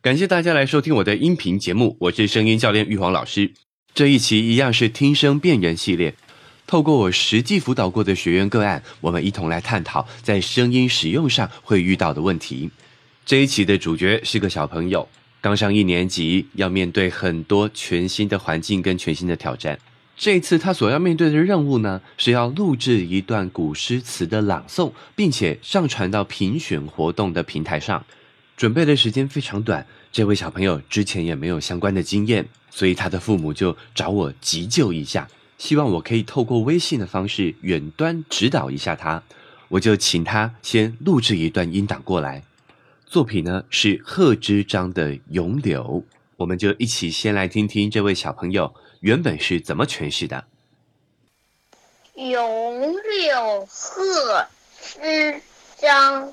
感谢大家来收听我的音频节目，我是声音教练玉皇老师。这一期一样是听声辨人系列，透过我实际辅导过的学员个案，我们一同来探讨在声音使用上会遇到的问题。这一期的主角是个小朋友，刚上一年级，要面对很多全新的环境跟全新的挑战。这一次他所要面对的任务呢，是要录制一段古诗词的朗诵，并且上传到评选活动的平台上。准备的时间非常短，这位小朋友之前也没有相关的经验，所以他的父母就找我急救一下，希望我可以透过微信的方式远端指导一下他。我就请他先录制一段音档过来。作品呢是贺知章的《咏柳》，我们就一起先来听听这位小朋友原本是怎么诠释的。《咏柳》贺知章。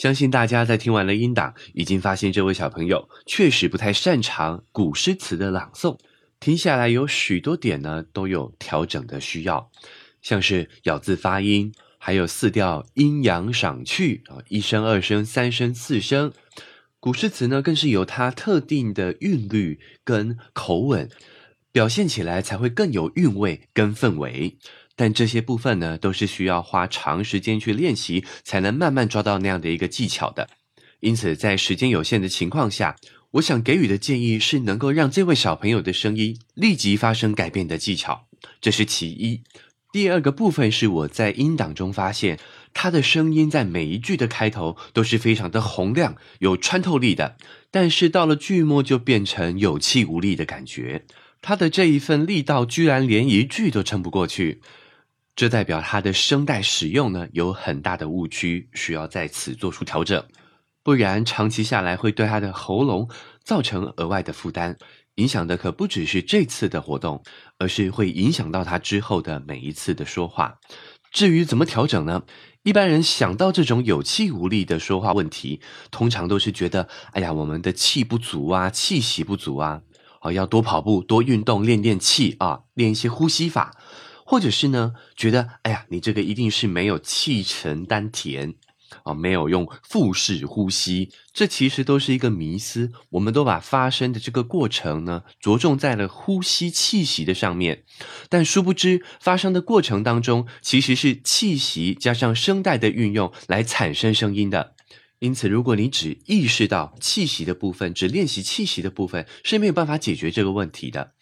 相信大家在听完了音档，已经发现这位小朋友确实不太擅长古诗词的朗诵，听下来有许多点呢都有调整的需要，像是咬字发音，还有四调阴阳赏去啊，一声、二声、三声、四声，古诗词呢更是有它特定的韵律跟口吻，表现起来才会更有韵味跟氛围。但这些部分呢，都是需要花长时间去练习，才能慢慢抓到那样的一个技巧的。因此，在时间有限的情况下，我想给予的建议是能够让这位小朋友的声音立即发生改变的技巧，这是其一。第二个部分是我在音档中发现，他的声音在每一句的开头都是非常的洪亮、有穿透力的，但是到了句末就变成有气无力的感觉。他的这一份力道居然连一句都撑不过去。这代表他的声带使用呢有很大的误区，需要在此做出调整，不然长期下来会对他的喉咙造成额外的负担，影响的可不只是这次的活动，而是会影响到他之后的每一次的说话。至于怎么调整呢？一般人想到这种有气无力的说话问题，通常都是觉得，哎呀，我们的气不足啊，气息不足啊，哦，要多跑步、多运动，练练气啊，练一些呼吸法。或者是呢，觉得哎呀，你这个一定是没有气沉丹田，啊，没有用腹式呼吸，这其实都是一个迷思。我们都把发声的这个过程呢，着重在了呼吸气息的上面，但殊不知发声的过程当中，其实是气息加上声带的运用来产生声音的。因此，如果你只意识到气息的部分，只练习气息的部分，是没有办法解决这个问题的。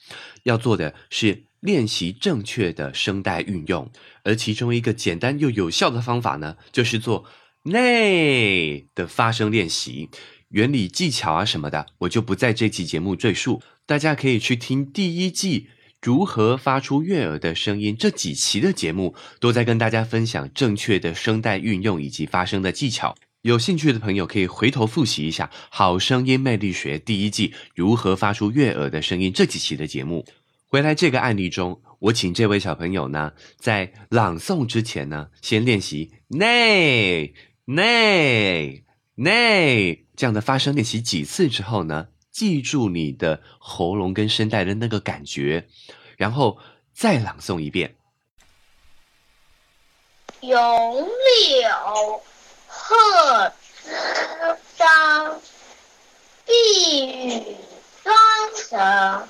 要做的是。练习正确的声带运用，而其中一个简单又有效的方法呢，就是做内的发声练习。原理、技巧啊什么的，我就不在这期节目赘述，大家可以去听第一季如何发出悦耳的声音这几期的节目，都在跟大家分享正确的声带运用以及发声的技巧。有兴趣的朋友可以回头复习一下《好声音魅力学》第一季如何发出悦耳的声音这几期的节目。回来这个案例中，我请这位小朋友呢，在朗诵之前呢，先练习内内内这样的发声练习几次之后呢，记住你的喉咙跟声带的那个感觉，然后再朗诵一遍。咏柳，贺知章，碧玉妆成。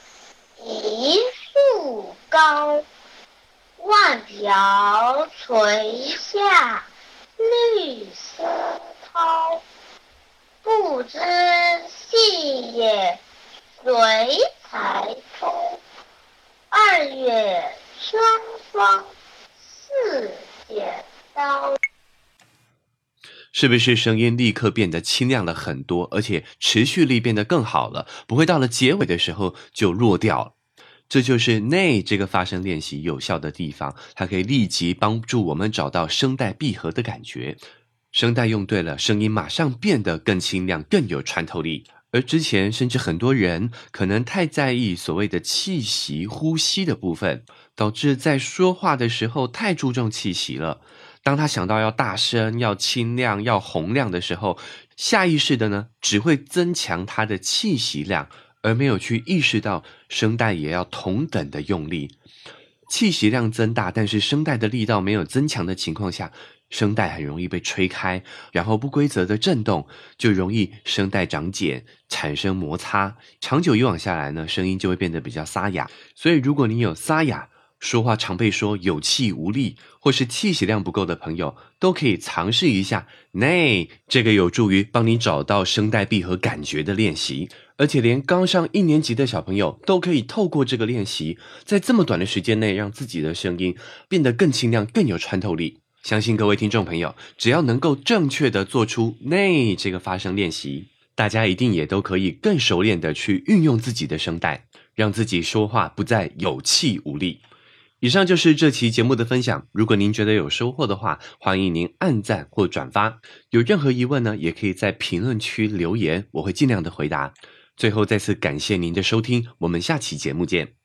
一树高，万条垂下绿丝绦。不知细叶谁裁出？二月春风似剪刀。是不是声音立刻变得清亮了很多，而且持续力变得更好了？不会到了结尾的时候就弱掉了。这就是内这个发声练习有效的地方，它可以立即帮助我们找到声带闭合的感觉。声带用对了，声音马上变得更清亮、更有穿透力。而之前甚至很多人可能太在意所谓的气息、呼吸的部分，导致在说话的时候太注重气息了。当他想到要大声、要清亮、要洪亮的时候，下意识的呢，只会增强他的气息量，而没有去意识到声带也要同等的用力。气息量增大，但是声带的力道没有增强的情况下，声带很容易被吹开，然后不规则的震动，就容易声带长茧，产生摩擦。长久以往下来呢，声音就会变得比较沙哑。所以，如果你有沙哑，说话常被说有气无力，或是气息量不够的朋友，都可以尝试一下。nay，这个有助于帮你找到声带闭合感觉的练习，而且连刚上一年级的小朋友都可以透过这个练习，在这么短的时间内，让自己的声音变得更清亮、更有穿透力。相信各位听众朋友，只要能够正确的做出 nay 这个发声练习，大家一定也都可以更熟练的去运用自己的声带，让自己说话不再有气无力。以上就是这期节目的分享。如果您觉得有收获的话，欢迎您按赞或转发。有任何疑问呢，也可以在评论区留言，我会尽量的回答。最后再次感谢您的收听，我们下期节目见。